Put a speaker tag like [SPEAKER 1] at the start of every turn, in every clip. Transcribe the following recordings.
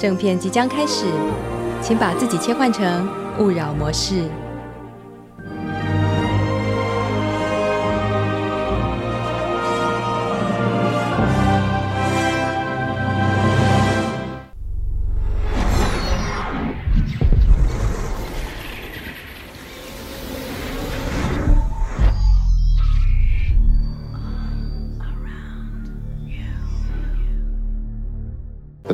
[SPEAKER 1] 正片即将开始，请把自己切换成勿扰模式。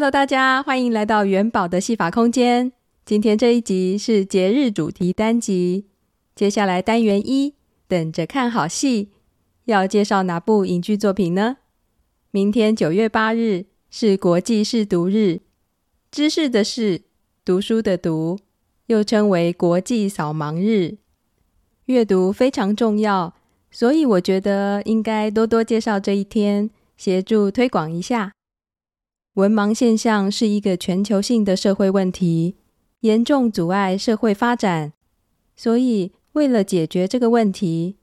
[SPEAKER 1] Hello，大家欢迎来到元宝的戏法空间。今天这一集是节日主题单集。接下来单元一，等着看好戏，要介绍哪部影剧作品呢？明天九月八日是国际识读日，知识的识，读书的读，又称为国际扫盲日。阅读非常重要，所以我觉得应该多多介绍这一天，协助推广一下。文盲现象是一个全球性的社会问题，严重阻碍社会发展。所以，为了解决这个问题，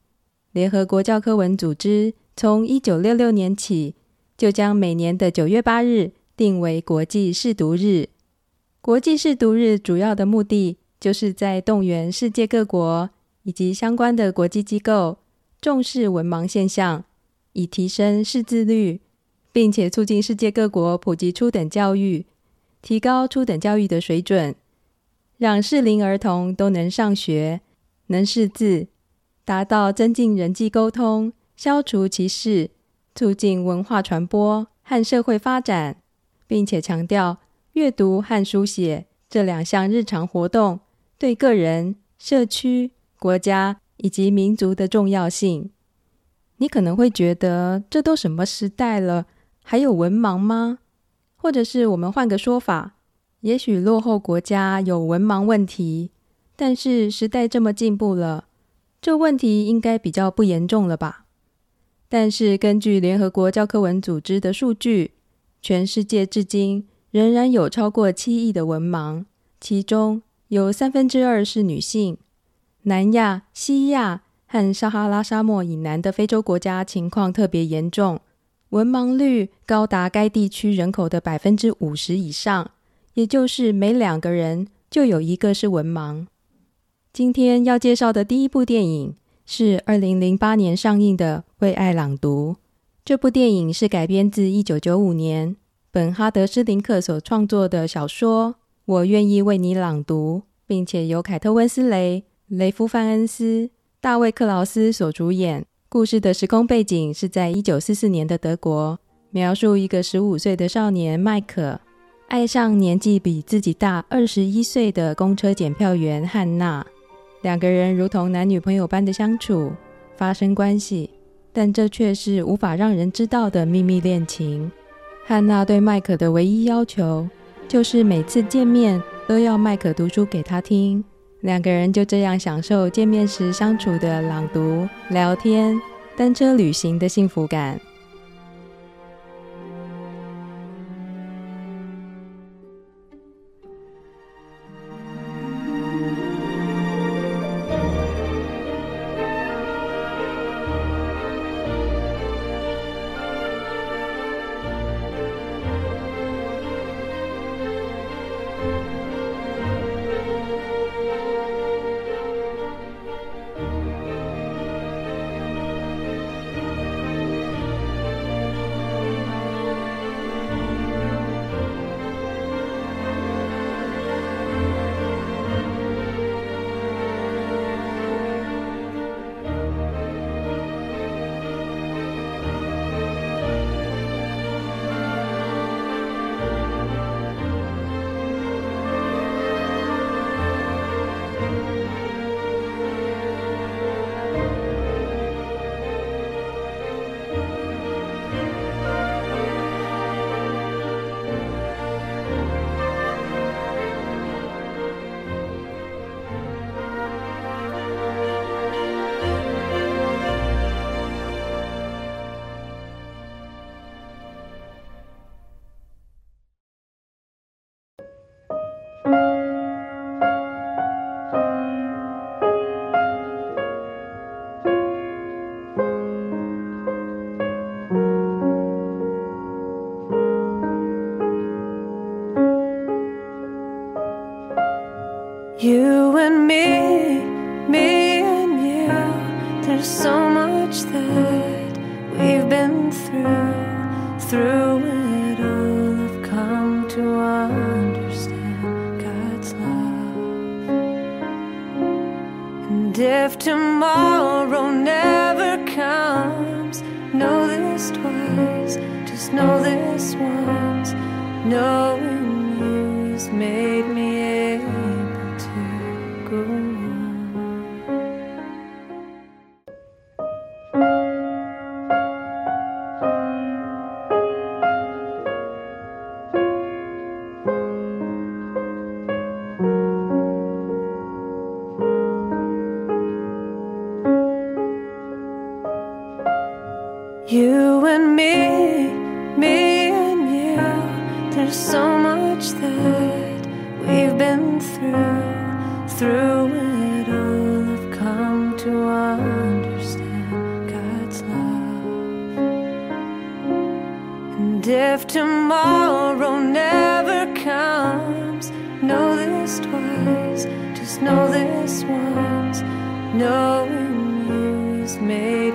[SPEAKER 1] 联合国教科文组织从一九六六年起，就将每年的九月八日定为国际识读日。国际识读日主要的目的，就是在动员世界各国以及相关的国际机构重视文盲现象，以提升识字率。并且促进世界各国普及初等教育，提高初等教育的水准，让适龄儿童都能上学、能识字，达到增进人际沟通、消除歧视、促进文化传播和社会发展，并且强调阅读和书写这两项日常活动对个人、社区、国家以及民族的重要性。你可能会觉得，这都什么时代了？还有文盲吗？或者是我们换个说法，也许落后国家有文盲问题，但是时代这么进步了，这问题应该比较不严重了吧？但是根据联合国教科文组织的数据，全世界至今仍然有超过七亿的文盲，其中有三分之二是女性。南亚、西亚和撒哈拉沙漠以南的非洲国家情况特别严重。文盲率高达该地区人口的百分之五十以上，
[SPEAKER 2] 也就是每两个人就有一个是文盲。今天要介绍的第一部电影是二零零八年上映的《为爱朗读》。这部电影是改编自一九九五年本哈德·施林克所创作的小说《我愿意为你朗读》，并且由凯特·温斯雷、雷夫·范恩斯、大卫·克劳斯所主演。故事的时空背景是在一九四四年的德国，描述一个十五岁的少年麦可爱上年纪比自己大二十一岁的公车检票员汉娜。两个人如同男女朋友般的相处，发生关系，但这却是无法让人知道的秘密恋情。汉娜对麦可的唯一要求，就是每次见面都要麦可读书给他听。两个人就这样享受见面时相处的朗读、聊天、单车旅行的幸福感。
[SPEAKER 1] if tomorrow never comes,
[SPEAKER 2] know this twice, just know this once, knowing you is made.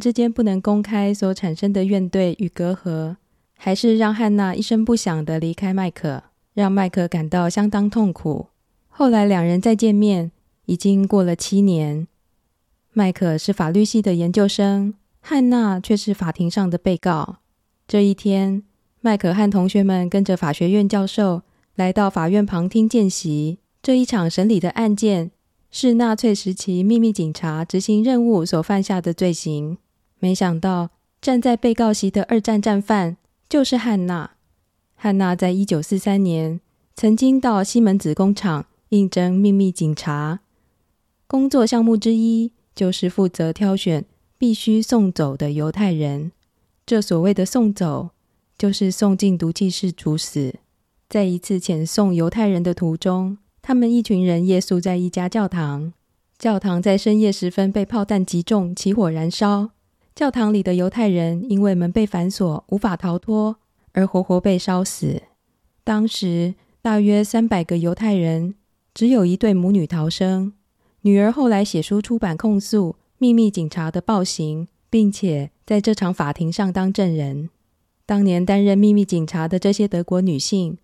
[SPEAKER 1] 之间不能公开所产生的怨怼与隔阂，还是让汉娜一声不响地离开麦可，让麦可感到相当痛苦。后来两人再见面，已经过了七年。麦可是法律系的研究生，汉娜却是法庭上的被告。这一天，麦可和同学们跟着法学院教授来到法院旁听见习。这一场审理的案件是纳粹时期秘密警察执行任务所犯下的罪行。没想到，站在被告席的二战战犯就是汉娜。汉娜在一九四三年曾经到西门子工厂应征秘密警察，工作项目之一。就是负责挑选必须送走的犹太人。这所谓的送走，就是送进毒气室处死。在一次遣送犹太人的途中，他们一群人夜宿在一家教堂。教堂在深夜时分被炮弹击中，起火燃烧。教堂里的犹太人因为门被反锁，无法逃脱，而活活被烧死。当时大约三百个犹太人，只有一对母女逃生。女儿后来写书出版控诉秘密警察的暴行，并且在这场法庭上当证人。当年担任秘密警察的这些德国女性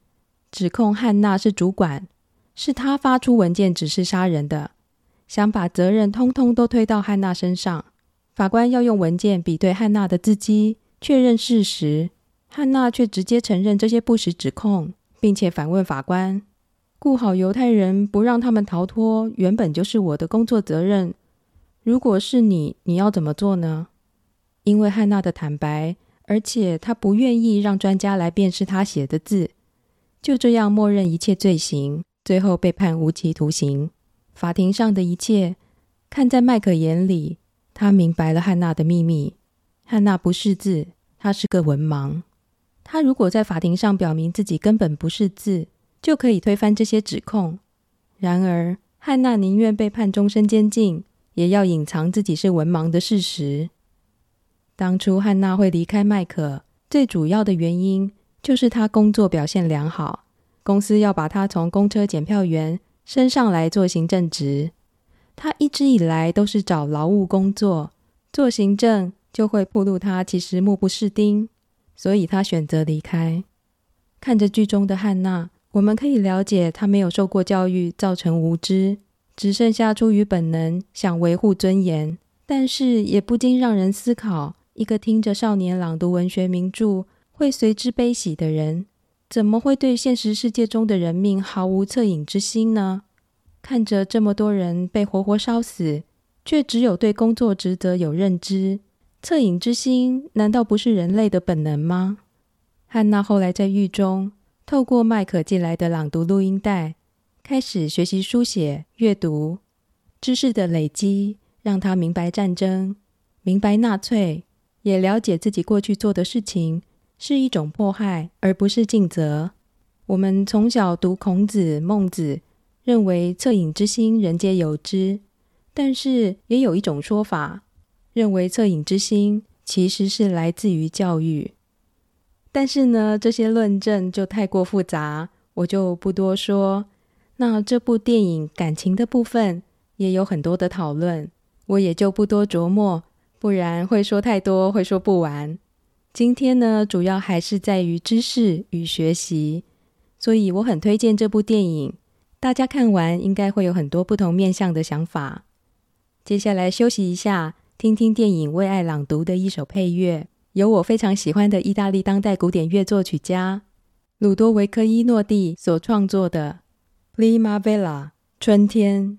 [SPEAKER 1] 指控汉娜是主管，是她发出文件指示杀人的，想把责任通通都推到汉娜身上。法官要用文件比对汉娜的字迹，确认事实，汉娜却直接承认这些不实指控，并且反问法官。顾好犹太人，不让他们逃脱，原本就是我的工作责任。如果是你，你要怎么做呢？因为汉娜的坦白，而且她不愿意让专家来辨识她写的字，就这样默认一切罪行，最后被判无期徒刑。法庭上的一切，看在麦克眼里，他明白了汉娜的秘密。汉娜不识字，她是个文盲。她如果在法庭上表明自己根本不识字，就可以推翻这些指控。然而，汉娜宁愿被判终身监禁，也要隐藏自己是文盲的事实。当初汉娜会离开麦克，最主要的原因就是她工作表现良好，公司要把她从公车检票员升上来做行政职。他一直以来都是找劳务工作，做行政就会暴露他其实目不识丁，所以他选择离开。看着剧中的汉娜。我们可以了解，他没有受过教育，造成无知，只剩下出于本能想维护尊严。但是也不禁让人思考：一个听着少年朗读文学名著会随之悲喜的人，怎么会对现实世界中的人命毫无恻隐之心呢？看着这么多人被活活烧死，却只有对工作职责有认知，恻隐之心难道不是人类的本能吗？汉娜后来在狱中。透过麦可寄来的朗读录音带，开始学习书写、阅读，知识的累积让他明白战争，明白纳粹，也了解自己过去做的事情是一种迫害，而不是尽责。我们从小读孔子、孟子，认为恻隐之心人皆有之，但是也有一种说法，认为恻隐之心其实是来自于教育。但是呢，这些论证就太过复杂，我就不多说。那这部电影感情的部分也有很多的讨论，我也就不多琢磨，不然会说太多，会说不完。今天呢，主要还是在于知识与学习，所以我很推荐这部电影，大家看完应该会有很多不同面向的想法。接下来休息一下，听听电影为爱朗读的一首配乐。由我非常喜欢的意大利当代古典乐作曲家鲁多维科·伊诺蒂所创作的《Primavera》春天。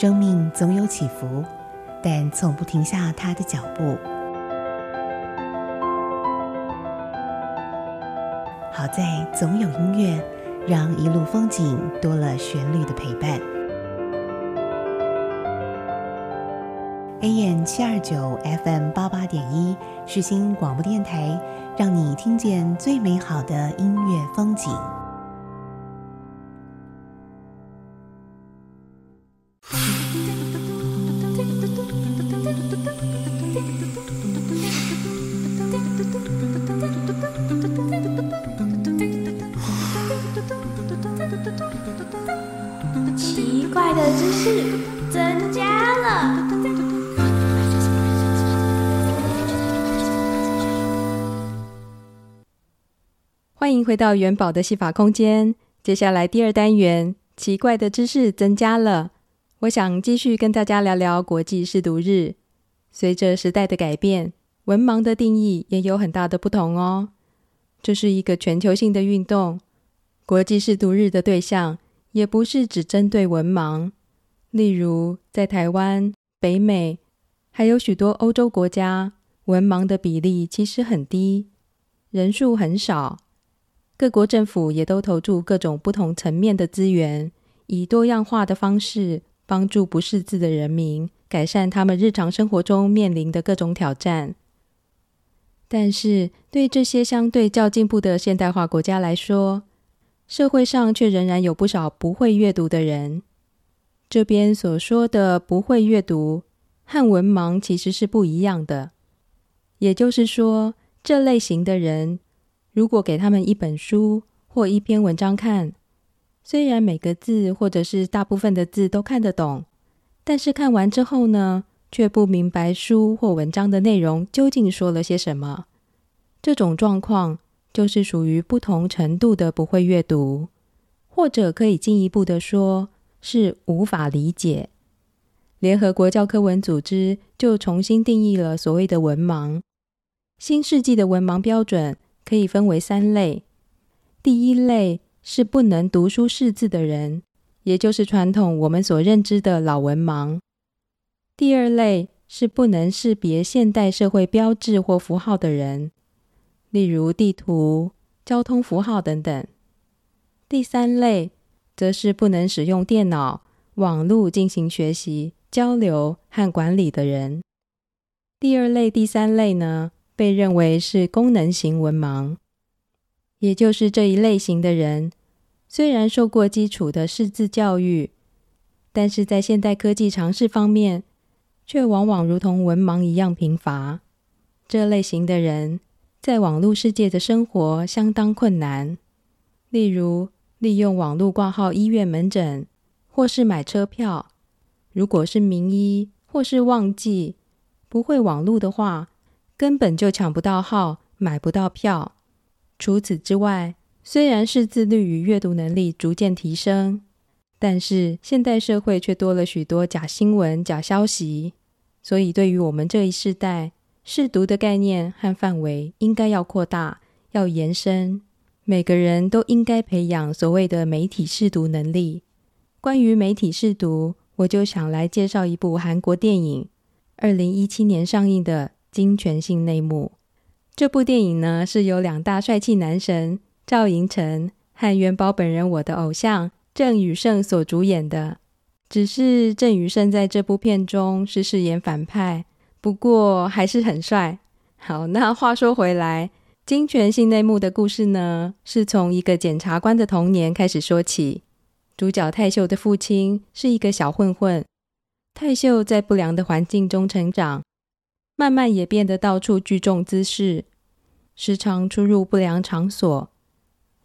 [SPEAKER 3] 生命总有起伏，但从不停下他的脚步。好在总有音乐，让一路风景多了旋律的陪伴。AM 七二九 FM 八八点一，世新广播电台，让你听见最美好的音乐风景。
[SPEAKER 1] 增加了欢迎回到元宝的戏法空间。接下来第二单元，奇怪的知识增加了。我想继续跟大家聊聊国际识读日。随着时代的改变，文盲的定义也有很大的不同哦。这是一个全球性的运动，国际识读日的对象也不是只针对文盲。例如，在台湾、北美，还有许多欧洲国家，文盲的比例其实很低，人数很少。各国政府也都投注各种不同层面的资源，以多样化的方式帮助不识字的人民改善他们日常生活中面临的各种挑战。但是，对这些相对较进步的现代化国家来说，社会上却仍然有不少不会阅读的人。这边所说的不会阅读和文盲其实是不一样的，也就是说，这类型的人。如果给他们一本书或一篇文章看，虽然每个字或者是大部分的字都看得懂，但是看完之后呢，却不明白书或文章的内容究竟说了些什么。这种状况就是属于不同程度的不会阅读，或者可以进一步的说，是无法理解。联合国教科文组织就重新定义了所谓的文盲，新世纪的文盲标准。可以分为三类。第一类是不能读书识字的人，也就是传统我们所认知的老文盲。第二类是不能识别现代社会标志或符号的人，例如地图、交通符号等等。第三类则是不能使用电脑、网络进行学习、交流和管理的人。第二类、第三类呢，被认为是功能型文盲，也就是这一类型的人，虽然受过基础的识字教育，但是在现代科技尝试方面，却往往如同文盲一样贫乏。这类型的人在网络世界的生活相当困难，例如利用网络挂号医院门诊，或是买车票。如果是名医或是忘记不会网络的话，根本就抢不到号，买不到票。除此之外，虽然识字率与阅读能力逐渐提升，但是现代社会却多了许多假新闻、假消息。所以，对于我们这一世代，试读的概念和范围应该要扩大、要延伸。每个人都应该培养所谓的媒体识读能力。关于媒体识读，我就想来介绍一部韩国电影，二零一七年上映的。金权性内幕，这部电影呢，是由两大帅气男神赵寅成和元宝本人我的偶像郑宇盛所主演的。只是郑宇盛在这部片中是饰演反派，不过还是很帅。好，那话说回来，金权性内幕的故事呢，是从一个检察官的童年开始说起。主角泰秀的父亲是一个小混混，泰秀在不良的环境中成长。慢慢也变得到处聚众滋事，时常出入不良场所。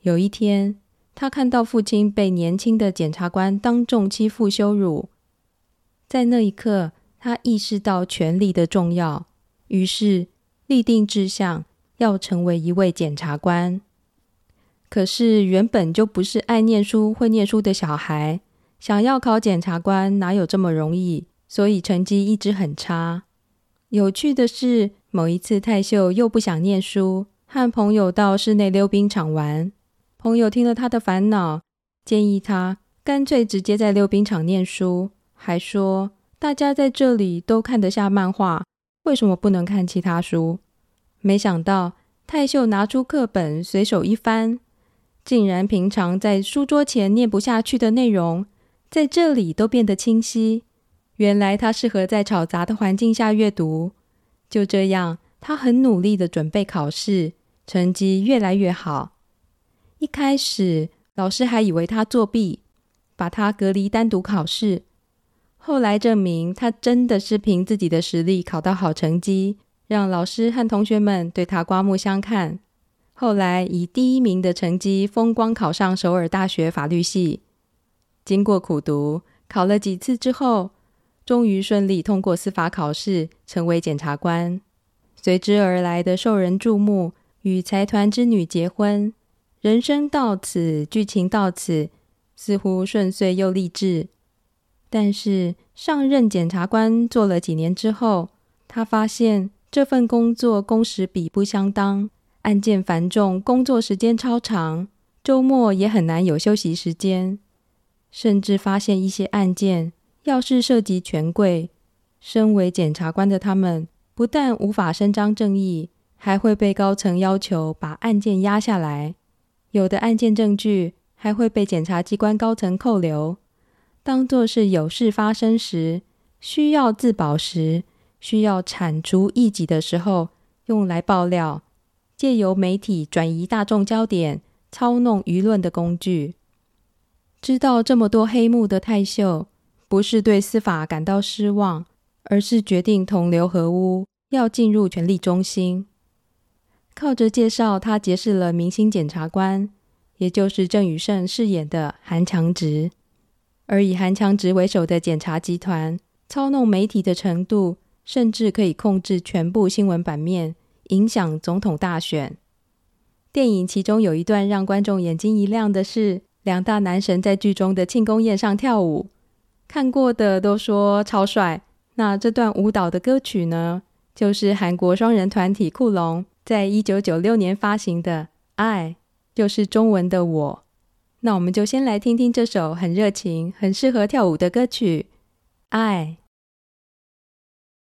[SPEAKER 1] 有一天，他看到父亲被年轻的检察官当众欺负羞辱，在那一刻，他意识到权力的重要，于是立定志向要成为一位检察官。可是原本就不是爱念书、会念书的小孩，想要考检察官哪有这么容易？所以成绩一直很差。有趣的是，某一次泰秀又不想念书，和朋友到室内溜冰场玩。朋友听了他的烦恼，建议他干脆直接在溜冰场念书，还说大家在这里都看得下漫画，为什么不能看其他书？没想到太秀拿出课本，随手一翻，竟然平常在书桌前念不下去的内容，在这里都变得清晰。原来他适合在吵杂的环境下阅读。就这样，他很努力的准备考试，成绩越来越好。一开始，老师还以为他作弊，把他隔离单独考试。后来证明，他真的是凭自己的实力考到好成绩，让老师和同学们对他刮目相看。后来以第一名的成绩风光考上首尔大学法律系。经过苦读，考了几次之后，终于顺利通过司法考试，成为检察官。随之而来的受人注目，与财团之女结婚，人生到此，剧情到此，似乎顺遂又励志。但是上任检察官做了几年之后，他发现这份工作工时比不相当，案件繁重，工作时间超长，周末也很难有休息时间，甚至发现一些案件。要是涉及权贵，身为检察官的他们不但无法伸张正义，还会被高层要求把案件压下来。有的案件证据还会被检察机关高层扣留，当作是有事发生时，需要自保时，需要铲除异己的时候用来爆料，借由媒体转移大众焦点、操弄舆论的工具。知道这么多黑幕的泰秀。不是对司法感到失望，而是决定同流合污，要进入权力中心。靠着介绍，他结识了明星检察官，也就是郑宇盛饰演的韩强植。而以韩强植为首的检察集团，操弄媒体的程度，甚至可以控制全部新闻版面，影响总统大选。电影其中有一段让观众眼睛一亮的是，两大男神在剧中的庆功宴上跳舞。看过的都说超帅。那这段舞蹈的歌曲呢，就是韩国双人团体酷龙在一九九六年发行的《爱》，就是中文的我。那我们就先来听听这首很热情、很适合跳舞的歌曲《爱》。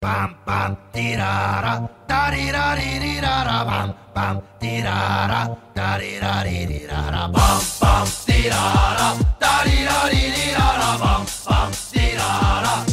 [SPEAKER 4] bam
[SPEAKER 5] bam tirara tarira rirara bam bam tirara tarira rirara bam bam tirara tarira rirara bam bam tirara.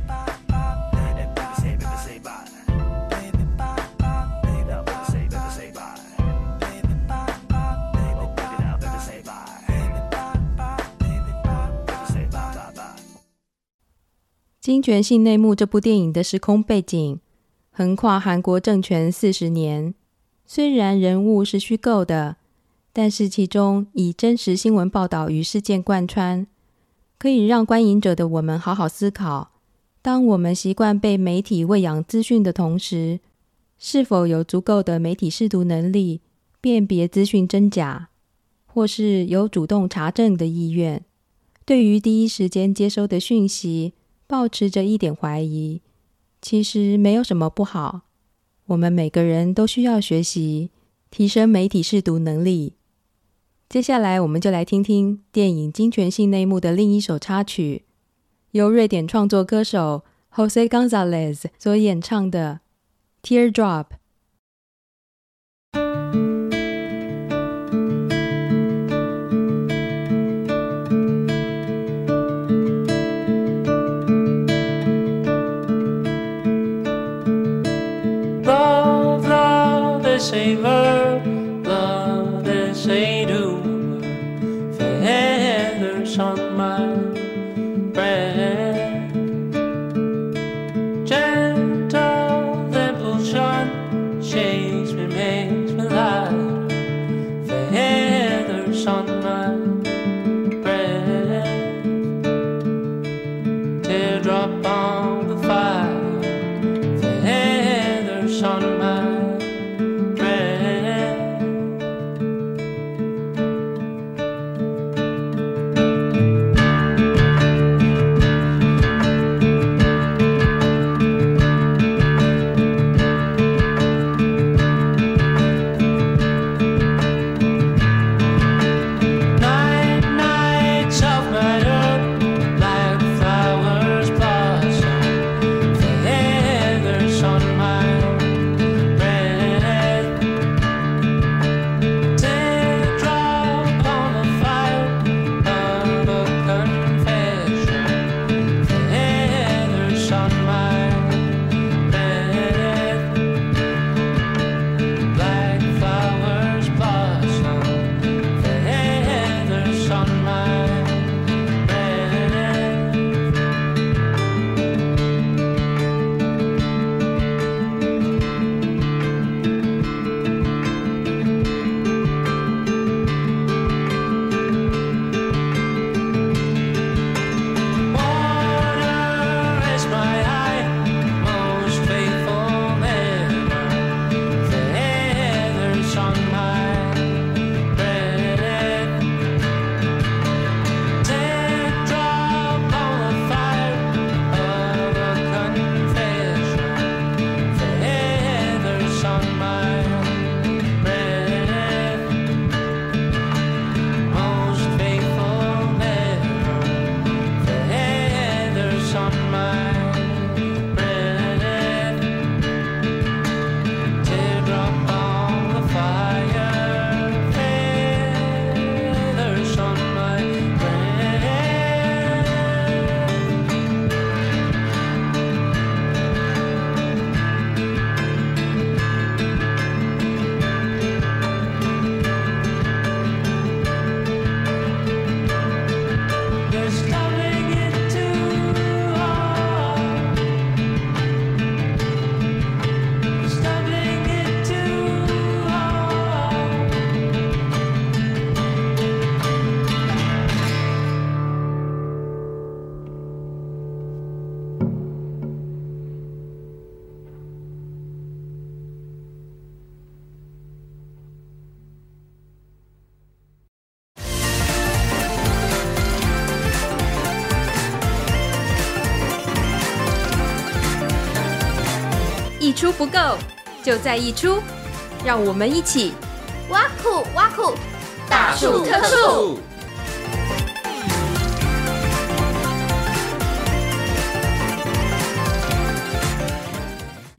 [SPEAKER 1] 金权性内幕》这部电影的时空背景横跨韩国政权四十年，虽然人物是虚构的，但是其中以真实新闻报道与事件贯穿，可以让观影者的我们好好思考：当我们习惯被媒体喂养资讯的同时，是否有足够的媒体识读能力，辨别资讯真假，或是有主动查证的意愿？对于第一时间接收的讯息，抱持着一点怀疑，其实没有什么不好。我们每个人都需要学习，提升媒体试读能力。接下来，我们就来听听电影《金权性内幕》的另一首插曲，由瑞典创作歌手 Jose Gonzalez 所演唱的《Teardrop》。save us. 不够，就在一出，让我们一起
[SPEAKER 6] 挖苦挖苦，大触特触。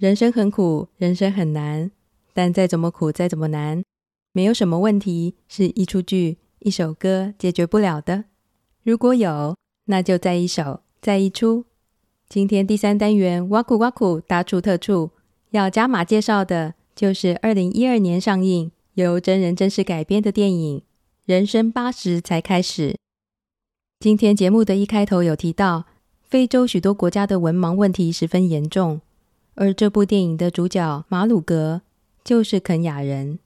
[SPEAKER 1] 人生很苦，人生很难，但再怎么苦，再怎么难，没有什么问题是一出剧、一首歌解决不了的。如果有，那就再一首，再一出。今天第三单元挖苦挖苦大处特触，要加码介绍的就是二零一二年上映、由真人真事改编的电影《人生八十才开始》。今天节目的一开头有提到，非洲许多国家的文盲问题十分严重，而这部电影的主角马鲁格就是肯雅人。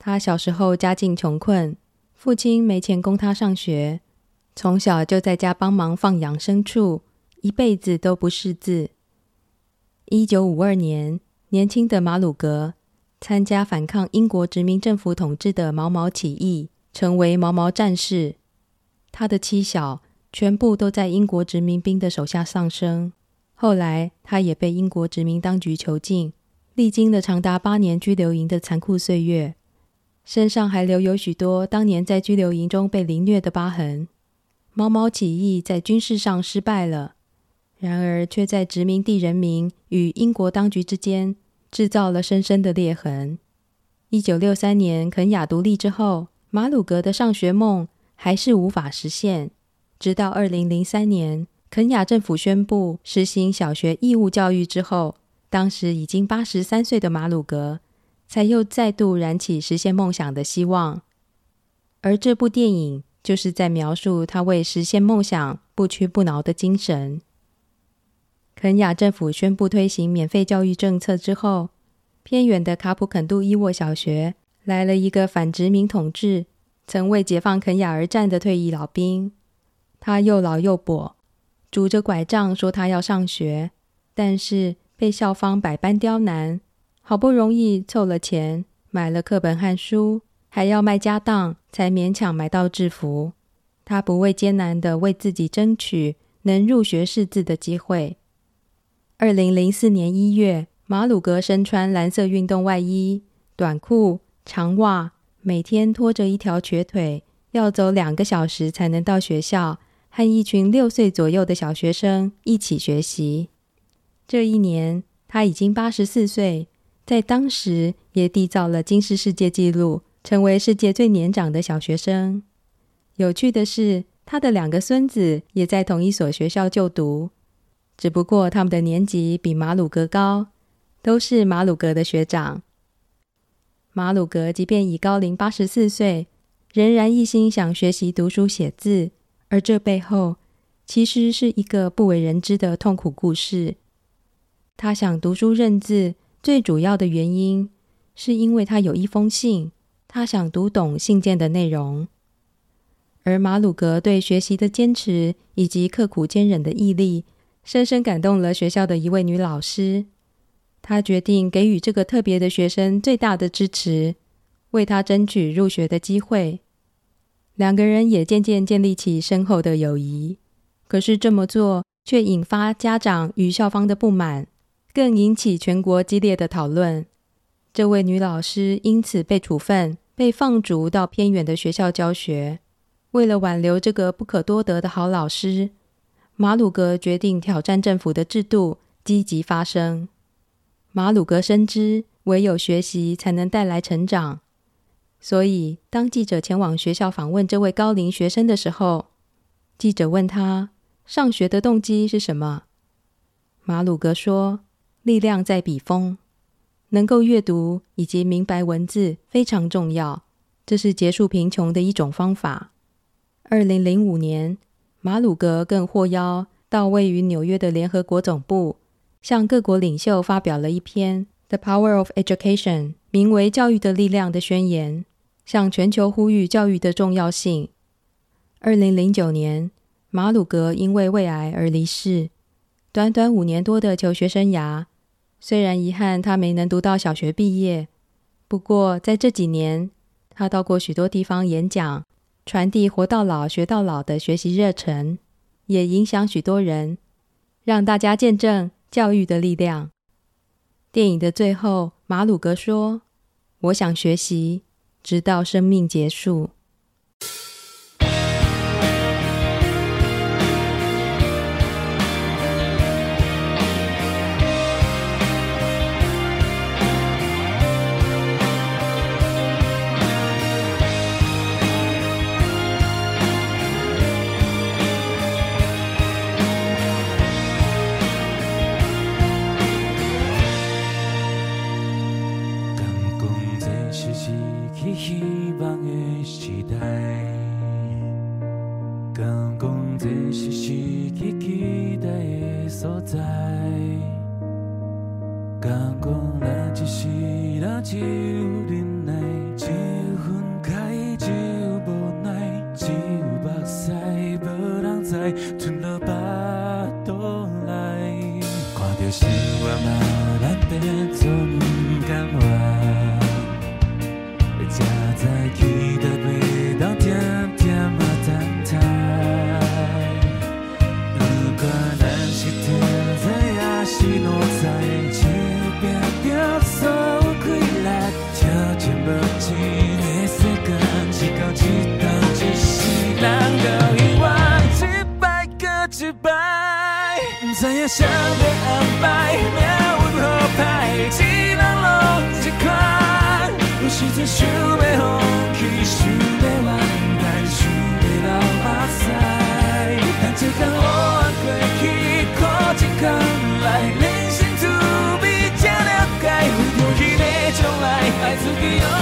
[SPEAKER 1] 他小时候家境穷困，父亲没钱供他上学，从小就在家帮忙放养牲畜。一辈子都不识字。一九五二年，年轻的马鲁格参加反抗英国殖民政府统治的毛毛起义，成为毛毛战士。他的妻小全部都在英国殖民兵的手下丧生。后来，他也被英国殖民当局囚禁，历经了长达八年拘留营的残酷岁月，身上还留有许多当年在拘留营中被凌虐的疤痕。毛毛起义在军事上失败了。然而，却在殖民地人民与英国当局之间制造了深深的裂痕。一九六三年，肯亚独立之后，马鲁格的上学梦还是无法实现。直到二零零三年，肯亚政府宣布实行小学义务教育之后，当时已经八十三岁的马鲁格才又再度燃起实现梦想的希望。而这部电影就是在描述他为实现梦想不屈不挠的精神。肯雅政府宣布推行免费教育政策之后，偏远的卡普肯杜伊沃小学来了一个反殖民统治、曾为解放肯雅而战的退役老兵。他又老又跛，拄着拐杖说他要上学，但是被校方百般刁难，好不容易凑了钱买了课本和书，还要卖家当才勉强买到制服。他不畏艰难地为自己争取能入学识字的机会。二零零四年一月，马鲁格身穿蓝色运动外衣、短裤、长袜，每天拖着一条瘸腿，要走两个小时才能到学校，和一群六岁左右的小学生一起学习。这一年，他已经八十四岁，在当时也缔造了金氏世界纪录，成为世界最年长的小学生。有趣的是，他的两个孙子也在同一所学校就读。只不过他们的年级比马鲁格高，都是马鲁格的学长。马鲁格即便已高龄八十四岁，仍然一心想学习读书写字，而这背后其实是一个不为人知的痛苦故事。他想读书认字，最主要的原因是因为他有一封信，他想读懂信件的内容。而马鲁格对学习的坚持以及刻苦坚忍的毅力，深深感动了学校的一位女老师，她决定给予这个特别的学生最大的支持，为他争取入学的机会。两个人也渐渐建立起深厚的友谊。可是这么做却引发家长与校方的不满，更引起全国激烈的讨论。这位女老师因此被处分，被放逐到偏远的学校教学。为了挽留这个不可多得的好老师，马鲁格决定挑战政府的制度，积极发声。马鲁格深知唯有学习才能带来成长，所以当记者前往学校访问这位高龄学生的时候，记者问他上学的动机是什么？马鲁格说：“力量在笔锋，能够阅读以及明白文字非常重要，这是结束贫穷的一种方法。”二零零五年。马鲁格更获邀到位于纽约的联合国总部，向各国领袖发表了一篇《The Power of Education》名为《教育的力量》的宣言，向全球呼吁教育的重要性。二零零九年，马鲁格因为胃癌而离世。短短五年多的求学生涯，虽然遗憾他没能读到小学毕业，不过在这几年，他到过许多地方演讲。传递“活到老，学到老”的学习热忱，也影响许多人，让大家见证教育的力量。电影的最后，马鲁格说：“我想学习，直到生命结束。”
[SPEAKER 7] 我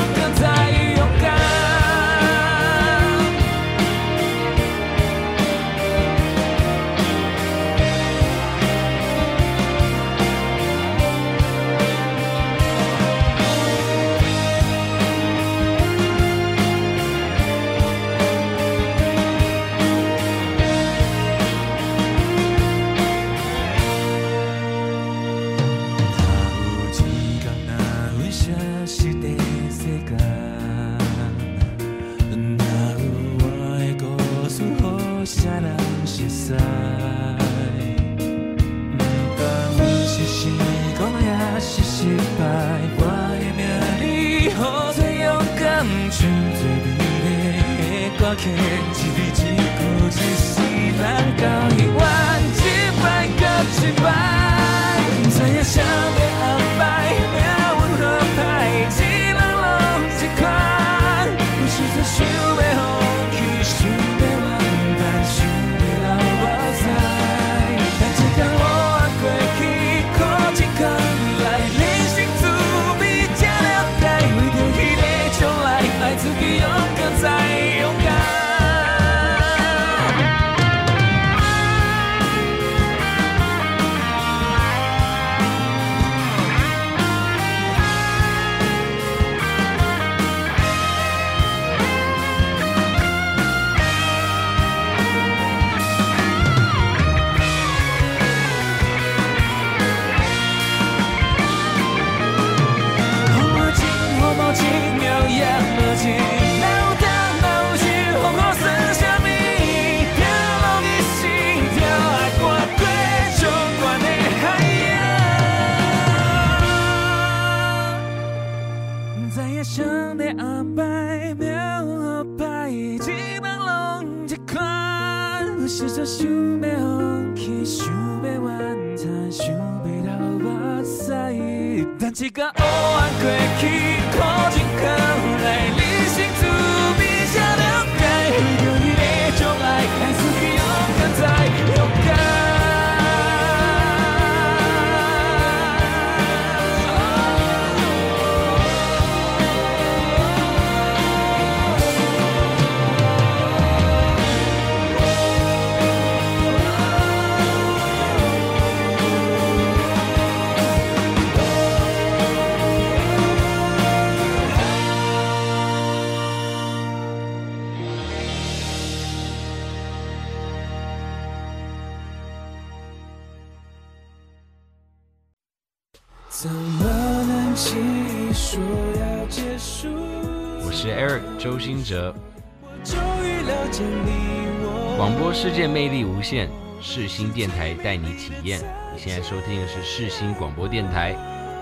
[SPEAKER 7] 世新电台带你体验。你现在收听的是世新广播电台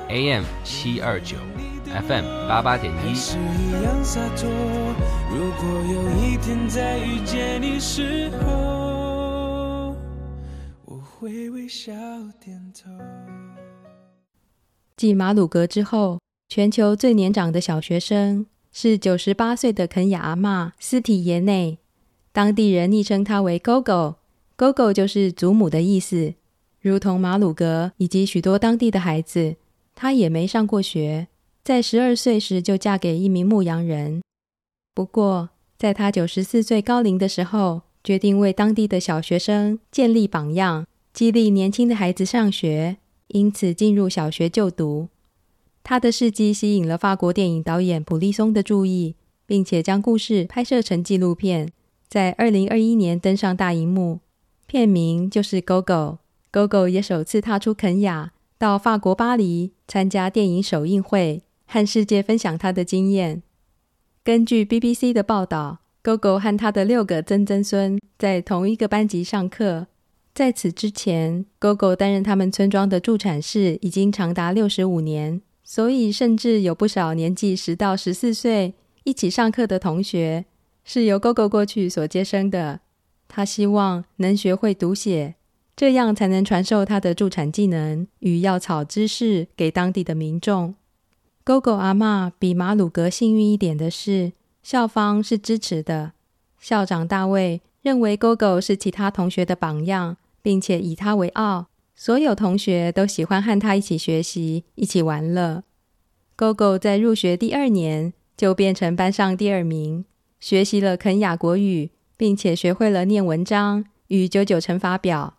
[SPEAKER 7] AM 七二九，FM 八八点一。
[SPEAKER 8] 是一样洒脱。如果有一天再遇见你时候，我会微笑点头。
[SPEAKER 1] 继马鲁格之后，全球最年长的小学生是九十八岁的肯雅阿嬷斯体耶内，当地人昵称她为 “GoGo” Gogo 就是祖母的意思。如同马鲁格以及许多当地的孩子，她也没上过学，在十二岁时就嫁给一名牧羊人。不过，在她九十四岁高龄的时候，决定为当地的小学生建立榜样，激励年轻的孩子上学，因此进入小学就读。她的事迹吸引了法国电影导演普利松的注意，并且将故事拍摄成纪录片，在二零二一年登上大荧幕。片名就是《Gogo》。Gogo 也首次踏出肯雅，到法国巴黎参加电影首映会，和世界分享他的经验。根据 BBC 的报道，Gogo 和他的六个曾曾孙在同一个班级上课。在此之前，Gogo 担任他们村庄的助产士已经长达六十五年，所以甚至有不少年纪十到十四岁一起上课的同学是由 Gogo 过去所接生的。他希望能学会读写。这样才能传授他的助产技能与药草知识给当地的民众。Gogo 阿嬷比马鲁格幸运一点的是，校方是支持的。校长大卫认为 Gogo 是其他同学的榜样，并且以他为傲。所有同学都喜欢和他一起学习、一起玩乐。Gogo 在入学第二年就变成班上第二名，学习了肯雅国语，并且学会了念文章与九九乘法表。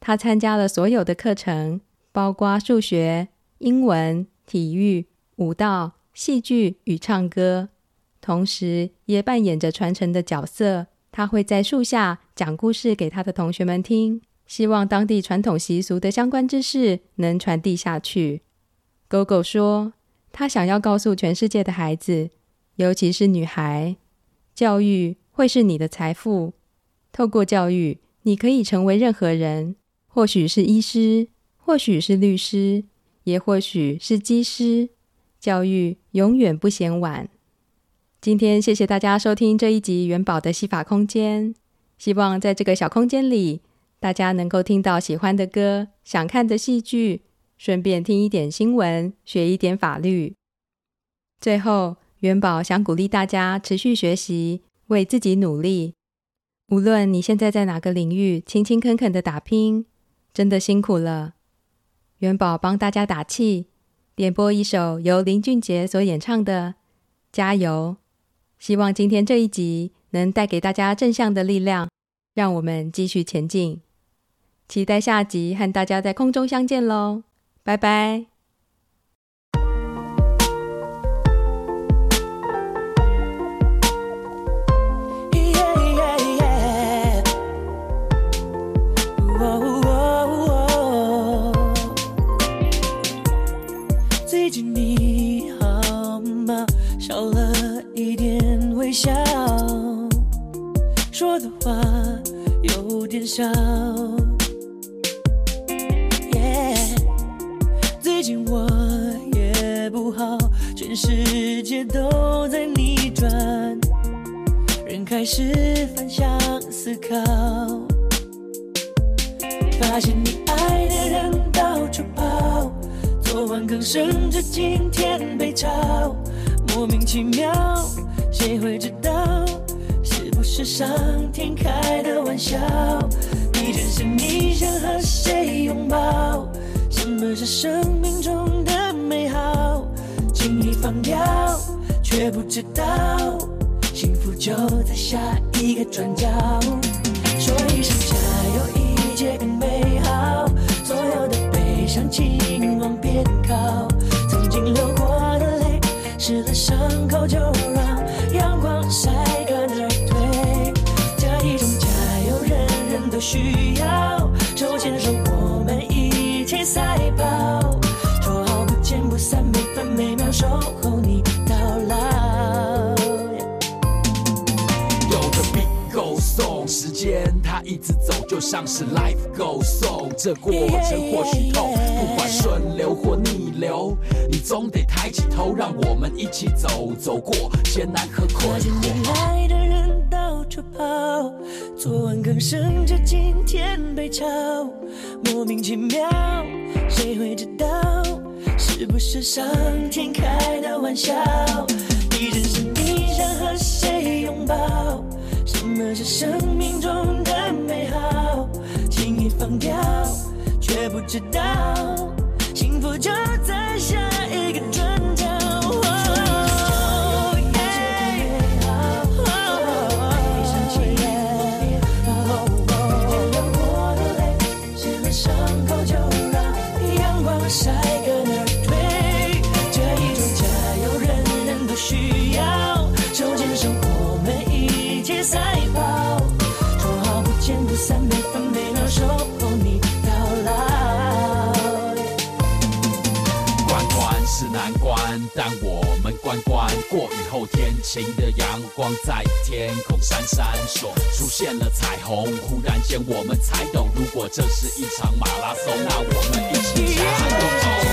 [SPEAKER 1] 他参加了所有的课程，包括数学、英文、体育、舞蹈、戏剧与唱歌，同时也扮演着传承的角色。他会在树下讲故事给他的同学们听，希望当地传统习俗的相关知识能传递下去。狗狗说，他想要告诉全世界的孩子，尤其是女孩，教育会是你的财富。透过教育，你可以成为任何人。或许是医师，或许是律师，也或许是技师。教育永远不嫌晚。今天谢谢大家收听这一集元宝的戏法空间。希望在这个小空间里，大家能够听到喜欢的歌、想看的戏剧，顺便听一点新闻，学一点法律。最后，元宝想鼓励大家持续学习，为自己努力。无论你现在在哪个领域，勤勤恳恳的打拼。真的辛苦了，元宝帮大家打气，点播一首由林俊杰所演唱的《加油》。希望今天这一集能带给大家正向的力量，让我们继续前进。期待下集和大家在空中相见喽，拜拜。你好吗？
[SPEAKER 8] 少了一点微笑说的话有点少。耶最近我也不好全世界都在逆转人开始反向思考发现你爱的昨晚刚升职，今天被炒，莫名其妙，谁会知道？是不是上天开的玩笑，你真是你想和谁拥抱？什么是生命中的美好？轻易放掉，却不知道？幸福就在下一个转角。说一声加油，一切更美好。所有的悲伤，请靠。曾经流过的泪，湿了伤口就让阳光晒干而褪。加一种加油，人人。都需要手牵手，我们一起赛跑，
[SPEAKER 9] 一直走，就像是 life goes on。这过程或许痛，不管顺流或逆流，你总得抬起头，让我们一起走，走过艰难和困惑来的人。
[SPEAKER 8] 到处跑，昨晚刚升职，今天被炒，莫名其妙，谁会知道？是不是上天开的玩笑？你人生你想和谁拥抱？什么是生命中的美好？轻易放掉，却不知道，幸福就在下
[SPEAKER 9] 关关过雨后，天晴的阳光在天空闪闪烁，出现了彩虹。忽然间，我们才懂，如果这是一场马拉松，那我们一起加油！